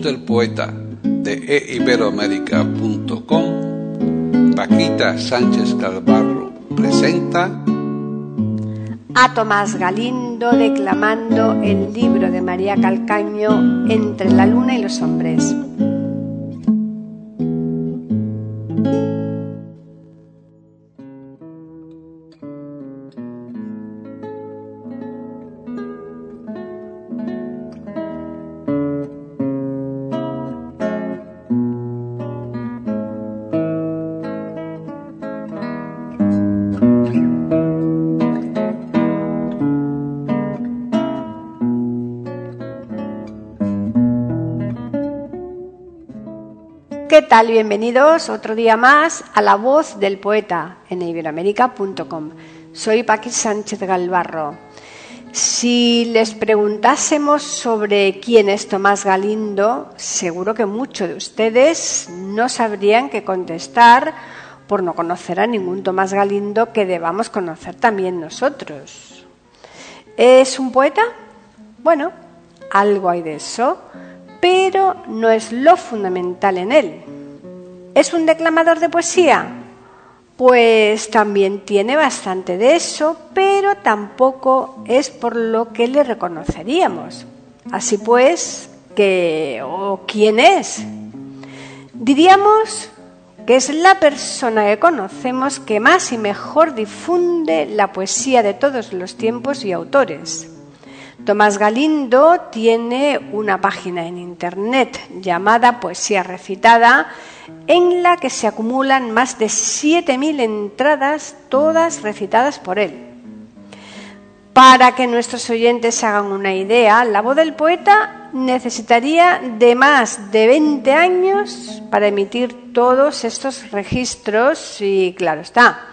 Del poeta de eiberoamérica.com, Paquita Sánchez Calvarro presenta a Tomás Galindo declamando el libro de María Calcaño Entre la luna y los hombres. ¿Qué tal? Bienvenidos otro día más a La Voz del Poeta en iberoamérica.com. Soy Paqui Sánchez Galvarro. Si les preguntásemos sobre quién es Tomás Galindo, seguro que muchos de ustedes no sabrían qué contestar por no conocer a ningún Tomás Galindo que debamos conocer también nosotros. ¿Es un poeta? Bueno, algo hay de eso pero no es lo fundamental en él. ¿Es un declamador de poesía? Pues también tiene bastante de eso, pero tampoco es por lo que le reconoceríamos. Así pues, ¿qué o quién es? Diríamos que es la persona que conocemos que más y mejor difunde la poesía de todos los tiempos y autores. Tomás Galindo tiene una página en Internet llamada Poesía Recitada, en la que se acumulan más de 7.000 entradas, todas recitadas por él. Para que nuestros oyentes hagan una idea, la voz del poeta necesitaría de más de 20 años para emitir todos estos registros y claro está,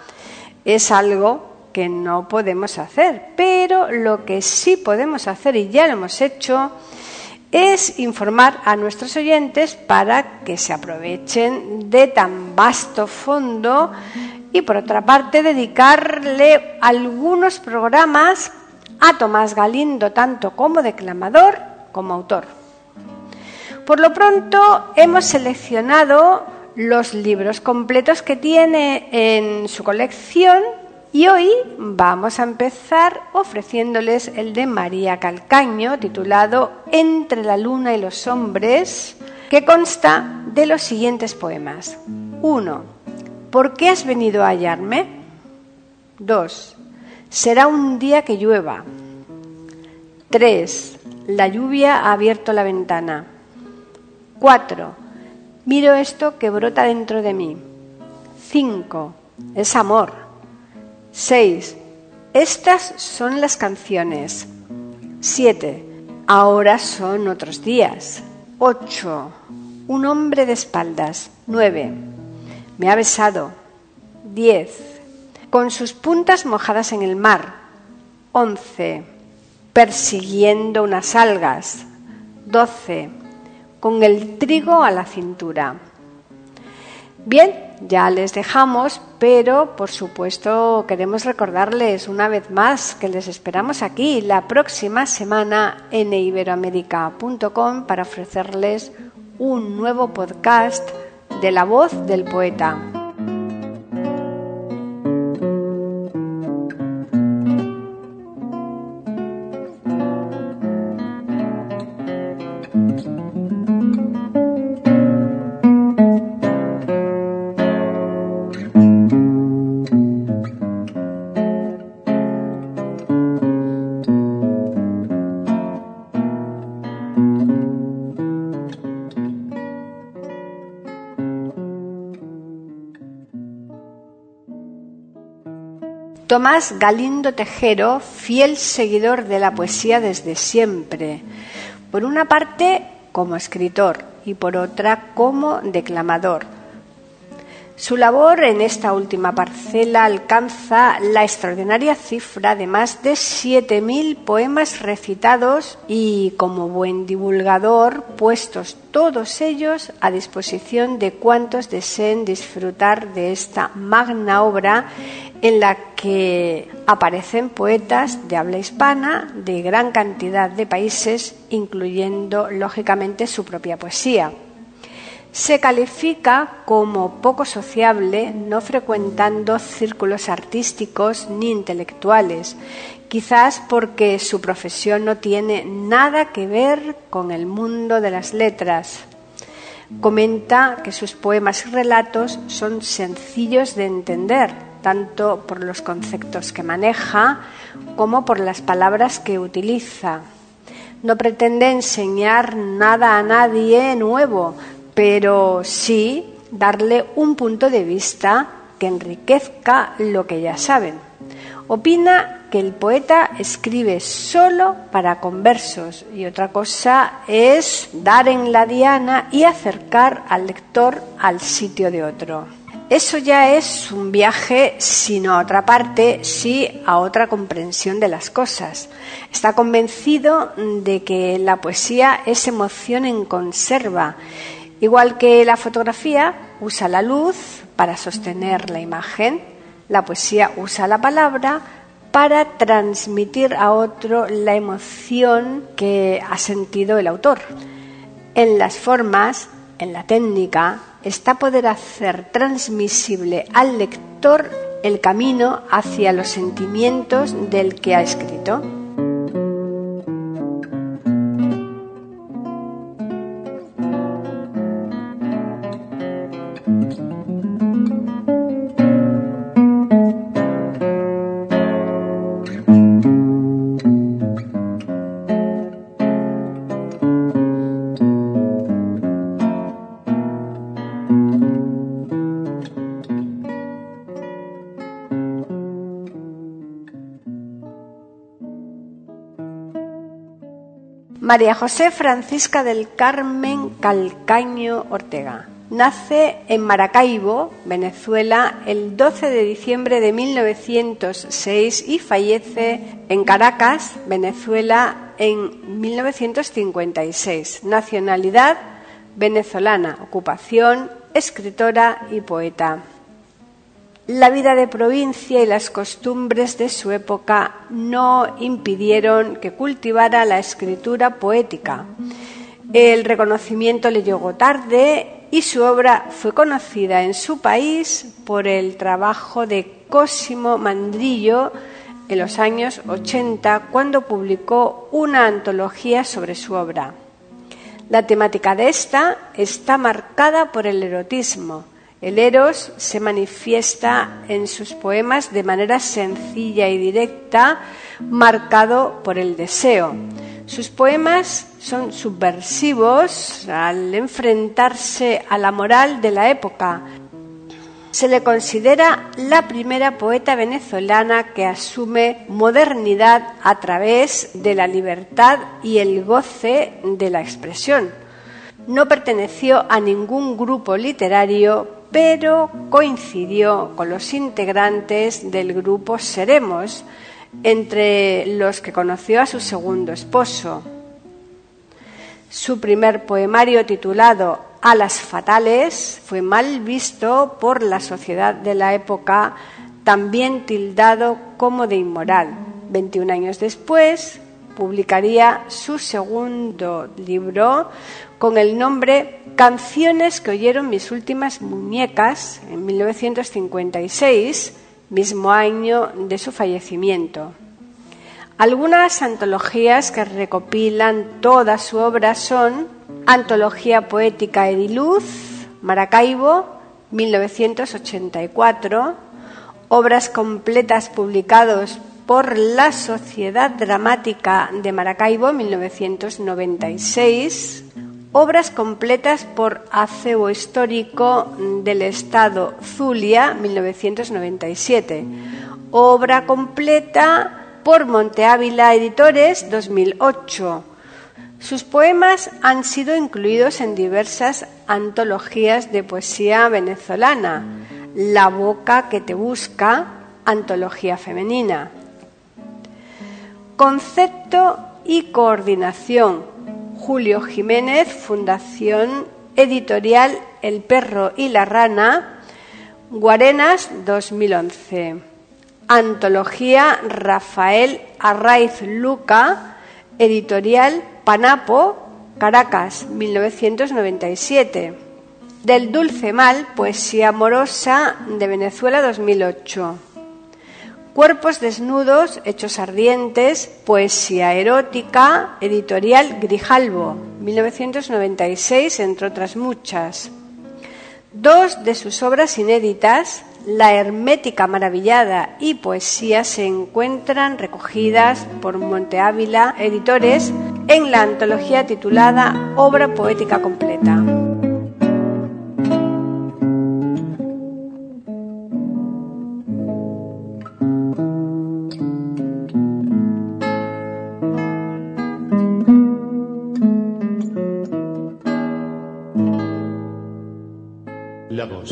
es algo que no podemos hacer, pero lo que sí podemos hacer y ya lo hemos hecho es informar a nuestros oyentes para que se aprovechen de tan vasto fondo y por otra parte dedicarle algunos programas a Tomás Galindo tanto como declamador como autor. Por lo pronto hemos seleccionado los libros completos que tiene en su colección y hoy vamos a empezar ofreciéndoles el de María Calcaño, titulado Entre la luna y los hombres, que consta de los siguientes poemas. 1. ¿Por qué has venido a hallarme? 2. Será un día que llueva. 3. La lluvia ha abierto la ventana. 4. Miro esto que brota dentro de mí. 5. Es amor. 6. Estas son las canciones. 7. Ahora son otros días. 8. Un hombre de espaldas. 9. Me ha besado. 10. Con sus puntas mojadas en el mar. 11. Persiguiendo unas algas. 12. Con el trigo a la cintura. Bien, ya les dejamos, pero por supuesto queremos recordarles una vez más que les esperamos aquí la próxima semana en iberoamérica.com para ofrecerles un nuevo podcast de la voz del poeta. Tomás Galindo Tejero, fiel seguidor de la poesía desde siempre, por una parte como escritor y por otra como declamador. Su labor en esta última parcela alcanza la extraordinaria cifra de más de 7.000 poemas recitados y, como buen divulgador, puestos todos ellos a disposición de cuantos deseen disfrutar de esta magna obra en la que aparecen poetas de habla hispana de gran cantidad de países, incluyendo, lógicamente, su propia poesía se califica como poco sociable, no frecuentando círculos artísticos ni intelectuales, quizás porque su profesión no tiene nada que ver con el mundo de las letras. Comenta que sus poemas y relatos son sencillos de entender, tanto por los conceptos que maneja como por las palabras que utiliza. No pretende enseñar nada a nadie nuevo, pero sí darle un punto de vista que enriquezca lo que ya saben. Opina que el poeta escribe solo para conversos y otra cosa es dar en la diana y acercar al lector al sitio de otro. Eso ya es un viaje, sino a otra parte, sí a otra comprensión de las cosas. Está convencido de que la poesía es emoción en conserva Igual que la fotografía usa la luz para sostener la imagen, la poesía usa la palabra para transmitir a otro la emoción que ha sentido el autor. En las formas, en la técnica, está poder hacer transmisible al lector el camino hacia los sentimientos del que ha escrito. María José Francisca del Carmen Calcaño Ortega. Nace en Maracaibo, Venezuela, el 12 de diciembre de 1906 y fallece en Caracas, Venezuela, en 1956. Nacionalidad venezolana, ocupación, escritora y poeta. La vida de provincia y las costumbres de su época no impidieron que cultivara la escritura poética. El reconocimiento le llegó tarde y su obra fue conocida en su país por el trabajo de Cosimo Mandrillo en los años 80, cuando publicó una antología sobre su obra. La temática de esta está marcada por el erotismo el eros se manifiesta en sus poemas de manera sencilla y directa, marcado por el deseo. Sus poemas son subversivos al enfrentarse a la moral de la época. Se le considera la primera poeta venezolana que asume modernidad a través de la libertad y el goce de la expresión. No perteneció a ningún grupo literario, pero coincidió con los integrantes del grupo Seremos, entre los que conoció a su segundo esposo. Su primer poemario titulado Alas Fatales fue mal visto por la sociedad de la época, también tildado como de inmoral. 21 años después publicaría su segundo libro con el nombre Canciones que oyeron mis últimas muñecas en 1956, mismo año de su fallecimiento. Algunas antologías que recopilan toda su obra son Antología Poética Ediluz, Maracaibo, 1984, obras completas publicados por la Sociedad Dramática de Maracaibo, 1996, Obras completas por Acebo Histórico del Estado Zulia, 1997. obra completa por Monte Ávila Editores 2008. Sus poemas han sido incluidos en diversas antologías de poesía venezolana. La boca que te busca, antología femenina. Concepto y coordinación. Julio Jiménez, Fundación Editorial El perro y la rana, Guarenas 2011. Antología Rafael Arraiz Luca, Editorial Panapo, Caracas, 1997. Del Dulce Mal, Poesía Amorosa de Venezuela 2008. Cuerpos desnudos, hechos ardientes, poesía erótica, editorial Grijalbo, 1996, entre otras muchas. Dos de sus obras inéditas, La Hermética Maravillada y Poesía, se encuentran recogidas por Monte Ávila Editores en la antología titulada Obra Poética Completa.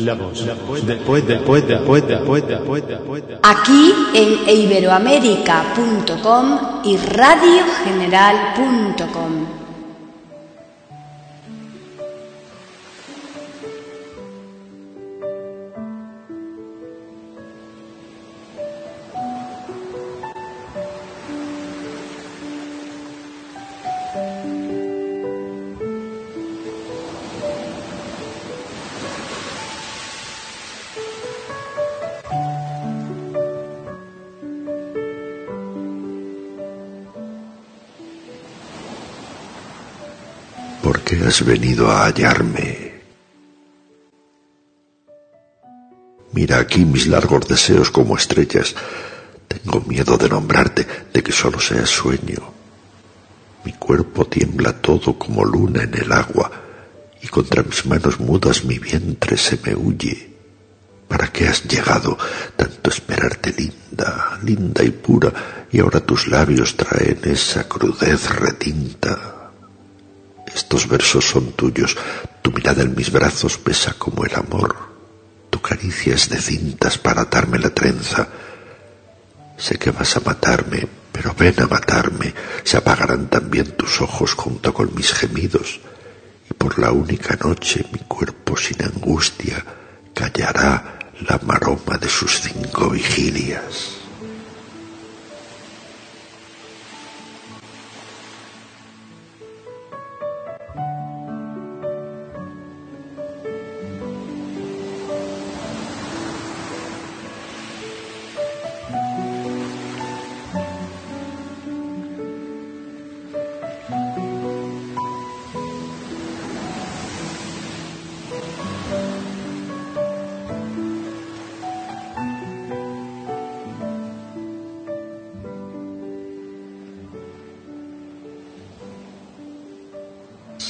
La voz, después, después, después, después, después, después. Aquí en iberoamérica.com y radiogeneral.com. has venido a hallarme? Mira aquí mis largos deseos como estrellas. Tengo miedo de nombrarte, de que solo seas sueño. Mi cuerpo tiembla todo como luna en el agua, y contra mis manos mudas mi vientre se me huye. ¿Para qué has llegado tanto esperarte linda, linda y pura, y ahora tus labios traen esa crudez retinta? Estos versos son tuyos, tu mirada en mis brazos pesa como el amor, tu caricia es de cintas para atarme la trenza. Sé que vas a matarme, pero ven a matarme, se apagarán también tus ojos junto con mis gemidos, y por la única noche mi cuerpo sin angustia callará la maroma de sus cinco vigilias.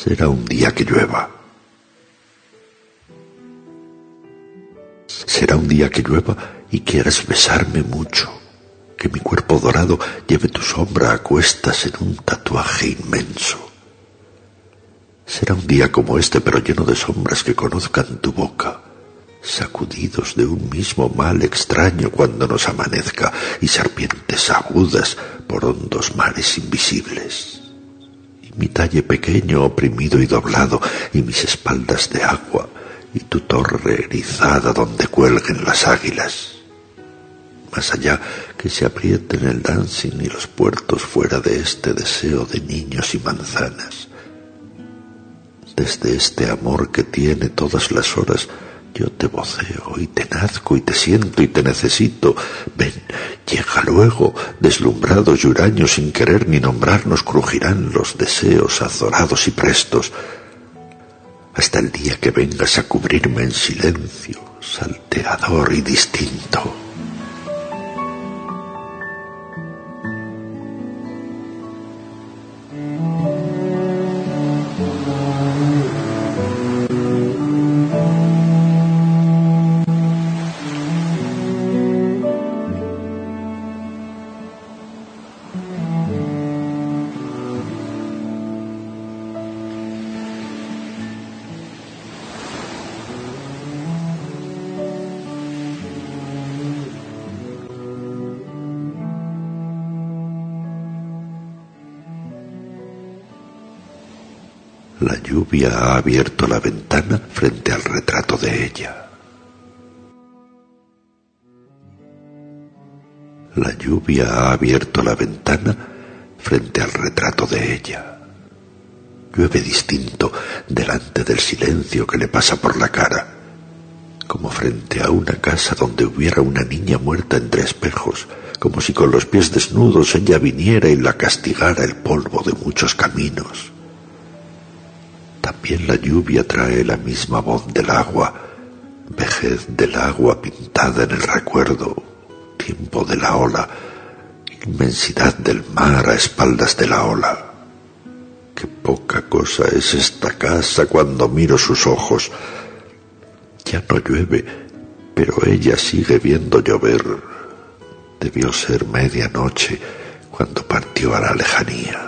Será un día que llueva. Será un día que llueva y quieras besarme mucho, que mi cuerpo dorado lleve tu sombra a cuestas en un tatuaje inmenso. Será un día como este, pero lleno de sombras que conozcan tu boca, sacudidos de un mismo mal extraño cuando nos amanezca y serpientes agudas por hondos mares invisibles mi talle pequeño, oprimido y doblado, y mis espaldas de agua, y tu torre erizada donde cuelguen las águilas. Más allá que se aprieten el dancing y los puertos fuera de este deseo de niños y manzanas. Desde este amor que tiene todas las horas, yo te voceo y te nazco y te siento y te necesito. Ven, llega luego, deslumbrados y huraños sin querer ni nombrarnos crujirán los deseos azorados y prestos. Hasta el día que vengas a cubrirme en silencio, salteador y distinto. La lluvia ha abierto la ventana frente al retrato de ella. La lluvia ha abierto la ventana frente al retrato de ella. Llueve distinto delante del silencio que le pasa por la cara, como frente a una casa donde hubiera una niña muerta entre espejos, como si con los pies desnudos ella viniera y la castigara el polvo de muchos caminos. También la lluvia trae la misma voz del agua, vejez del agua pintada en el recuerdo, tiempo de la ola, inmensidad del mar a espaldas de la ola. Qué poca cosa es esta casa cuando miro sus ojos. Ya no llueve, pero ella sigue viendo llover. Debió ser medianoche cuando partió a la lejanía.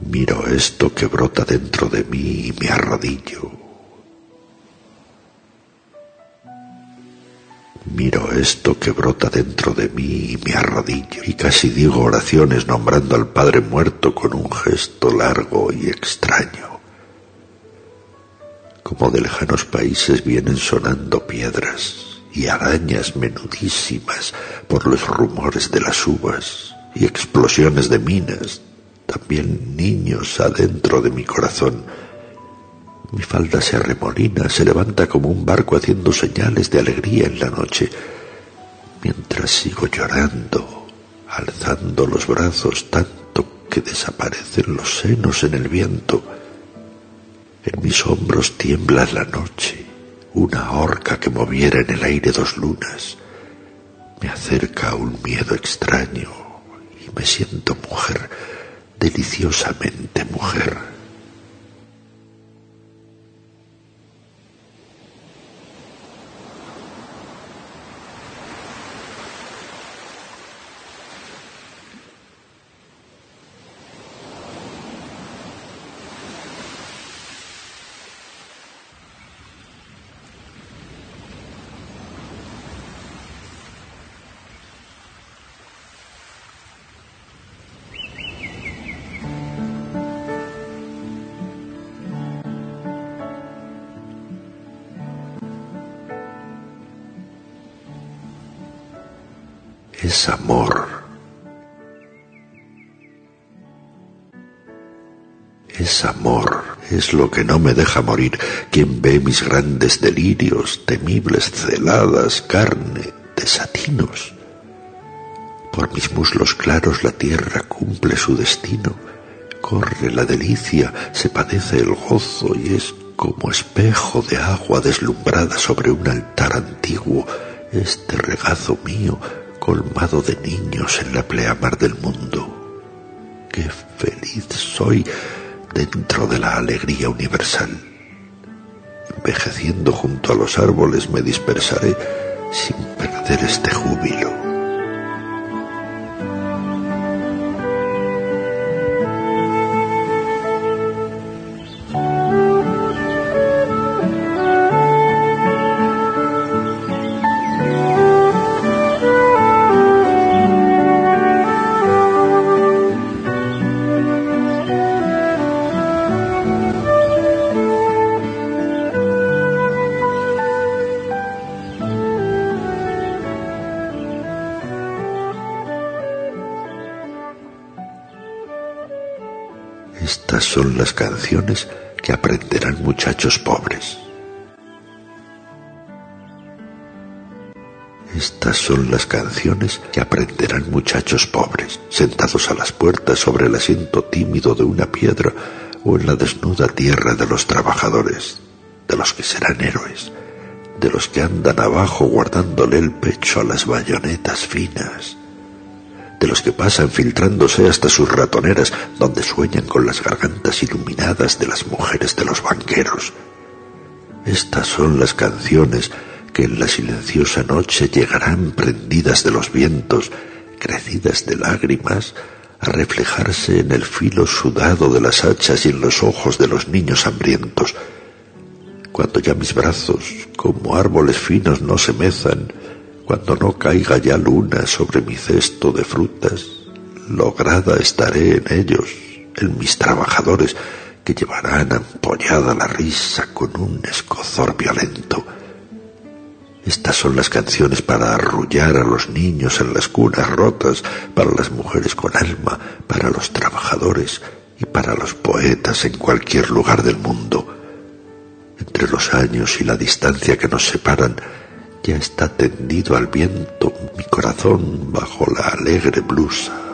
Miro esto que brota dentro de mí y me arrodillo. Miro esto que brota dentro de mí y me arrodillo y casi digo oraciones nombrando al Padre muerto con un gesto largo y extraño. Como de lejanos países vienen sonando piedras y arañas menudísimas por los rumores de las uvas y explosiones de minas también niños adentro de mi corazón. Mi falda se arremolina, se levanta como un barco haciendo señales de alegría en la noche, mientras sigo llorando, alzando los brazos tanto que desaparecen los senos en el viento. En mis hombros tiembla la noche, una horca que moviera en el aire dos lunas. Me acerca un miedo extraño y me siento mujer deliciosamente mujer. Es lo que no me deja morir. Quien ve mis grandes delirios, temibles celadas, carne, desatinos. Por mis muslos claros la tierra cumple su destino. Corre la delicia, se padece el gozo y es como espejo de agua deslumbrada sobre un altar antiguo este regazo mío colmado de niños en la pleamar del mundo. Qué feliz soy dentro de la alegría universal. Envejeciendo junto a los árboles me dispersaré sin perder este júbilo. que aprenderán muchachos pobres. Estas son las canciones que aprenderán muchachos pobres, sentados a las puertas sobre el asiento tímido de una piedra o en la desnuda tierra de los trabajadores, de los que serán héroes, de los que andan abajo guardándole el pecho a las bayonetas finas, de los que pasan filtrándose hasta sus ratoneras donde sueñan con las gargantas iluminadas de las mujeres de los banqueros. Estas son las canciones que en la silenciosa noche llegarán prendidas de los vientos, crecidas de lágrimas, a reflejarse en el filo sudado de las hachas y en los ojos de los niños hambrientos. Cuando ya mis brazos, como árboles finos, no se mezan, cuando no caiga ya luna sobre mi cesto de frutas, lograda estaré en ellos, en mis trabajadores, que llevarán ampollada la risa con un escozor violento estas son las canciones para arrullar a los niños en las cunas rotas, para las mujeres con alma, para los trabajadores y para los poetas en cualquier lugar del mundo. Entre los años y la distancia que nos separan, ya está tendido al viento mi corazón bajo la alegre blusa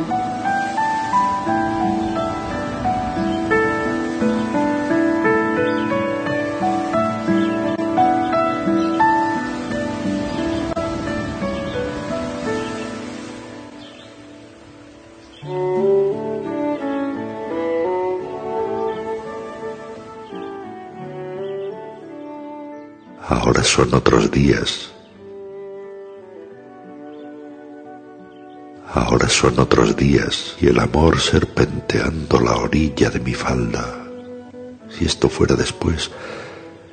son otros días. Ahora son otros días y el amor serpenteando la orilla de mi falda. Si esto fuera después,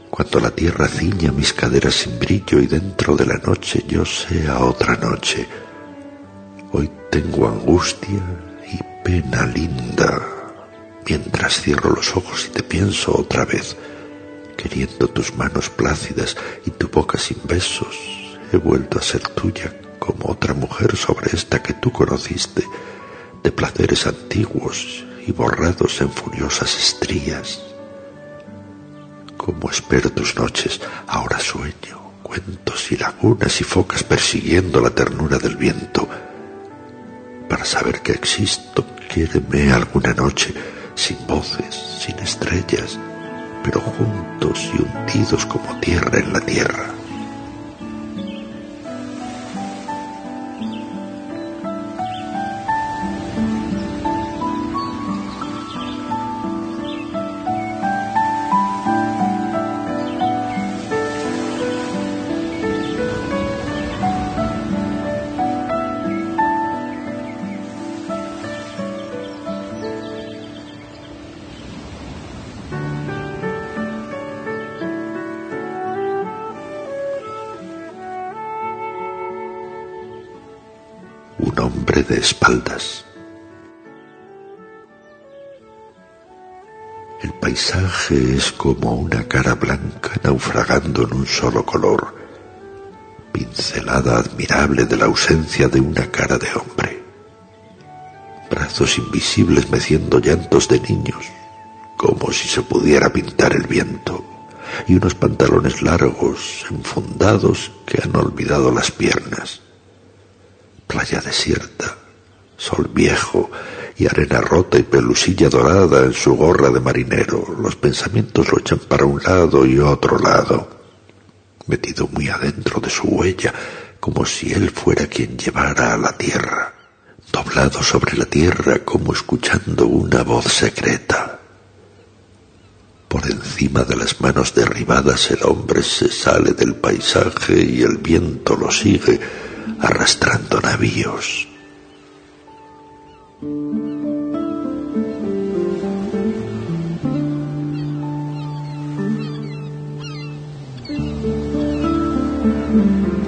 cuando la tierra ciña mis caderas sin brillo y dentro de la noche yo sea otra noche. Hoy tengo angustia y pena linda mientras cierro los ojos y te pienso otra vez queriendo tus manos plácidas y tu boca sin besos, he vuelto a ser tuya como otra mujer sobre esta que tú conociste, de placeres antiguos y borrados en furiosas estrías. Como espero tus noches, ahora sueño, cuentos y lagunas y focas persiguiendo la ternura del viento. Para saber que existo, quiéreme alguna noche, sin voces, sin estrellas, pero juntos y hundidos como tierra en la tierra. Es como una cara blanca naufragando en un solo color, pincelada admirable de la ausencia de una cara de hombre. Brazos invisibles meciendo llantos de niños, como si se pudiera pintar el viento, y unos pantalones largos, enfundados, que han olvidado las piernas playa desierta, sol viejo y arena rota y pelusilla dorada en su gorra de marinero. Los pensamientos lo echan para un lado y otro lado, metido muy adentro de su huella, como si él fuera quien llevara a la tierra, doblado sobre la tierra como escuchando una voz secreta. Por encima de las manos derribadas el hombre se sale del paisaje y el viento lo sigue, arrastrando navíos. Thank you.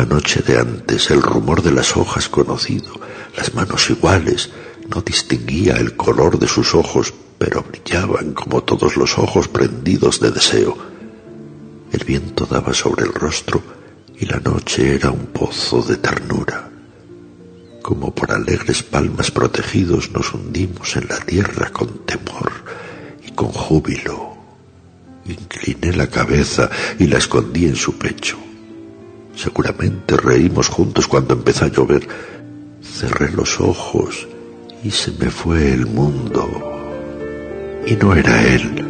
Misma noche de antes, el rumor de las hojas conocido, las manos iguales, no distinguía el color de sus ojos, pero brillaban como todos los ojos prendidos de deseo. El viento daba sobre el rostro y la noche era un pozo de ternura. Como por alegres palmas protegidos nos hundimos en la tierra con temor y con júbilo. Incliné la cabeza y la escondí en su pecho. Seguramente reímos juntos cuando empezó a llover. Cerré los ojos y se me fue el mundo. Y no era él.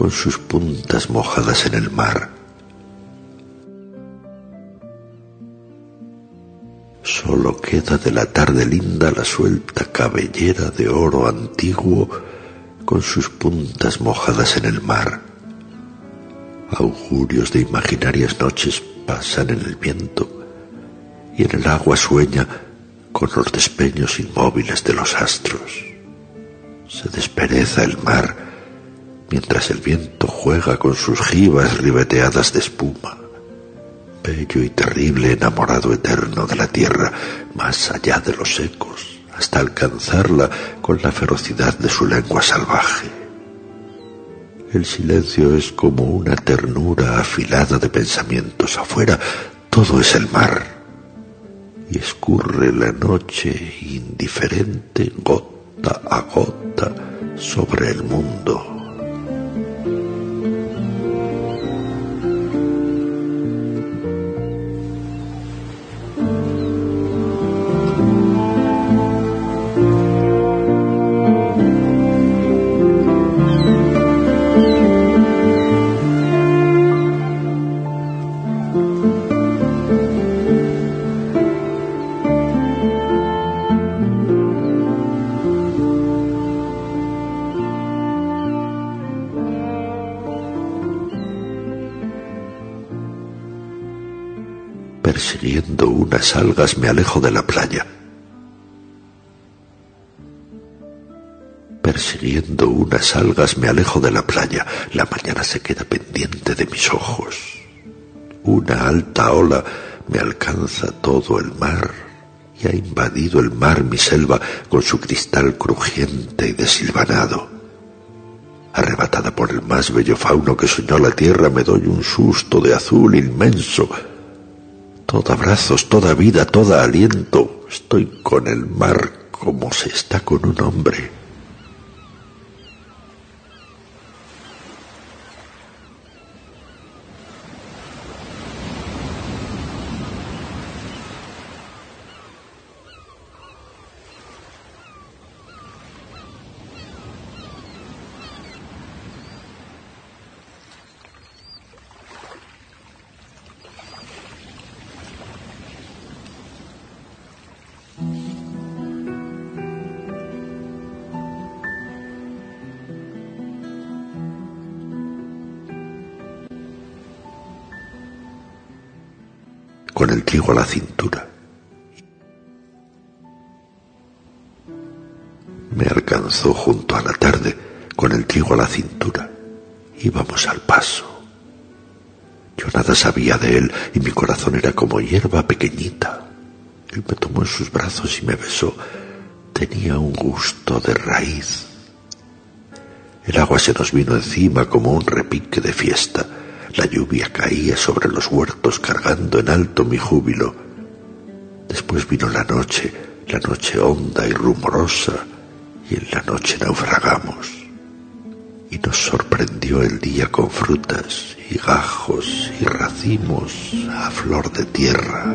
con sus puntas mojadas en el mar. Solo queda de la tarde linda la suelta cabellera de oro antiguo con sus puntas mojadas en el mar. Augurios de imaginarias noches pasan en el viento y en el agua sueña con los despeños inmóviles de los astros. Se despereza el mar mientras el viento juega con sus jibas ribeteadas de espuma. Bello y terrible enamorado eterno de la tierra, más allá de los ecos, hasta alcanzarla con la ferocidad de su lengua salvaje. El silencio es como una ternura afilada de pensamientos. Afuera todo es el mar. Y escurre la noche indiferente gota a gota sobre el mundo. Algas me alejo de la playa. Persiguiendo unas algas me alejo de la playa. La mañana se queda pendiente de mis ojos. Una alta ola me alcanza todo el mar y ha invadido el mar mi selva con su cristal crujiente y desilvanado. Arrebatada por el más bello fauno que soñó la tierra, me doy un susto de azul inmenso Toda brazos, toda vida, toda aliento. Estoy con el mar como se está con un hombre. La cintura. Me alcanzó junto a la tarde con el trigo a la cintura. Íbamos al paso. Yo nada sabía de él y mi corazón era como hierba pequeñita. Él me tomó en sus brazos y me besó. Tenía un gusto de raíz. El agua se nos vino encima como un repique de fiesta. La lluvia caía sobre los huertos cargando en alto mi júbilo. Después vino la noche, la noche honda y rumorosa, y en la noche naufragamos. Y nos sorprendió el día con frutas y gajos y racimos a flor de tierra.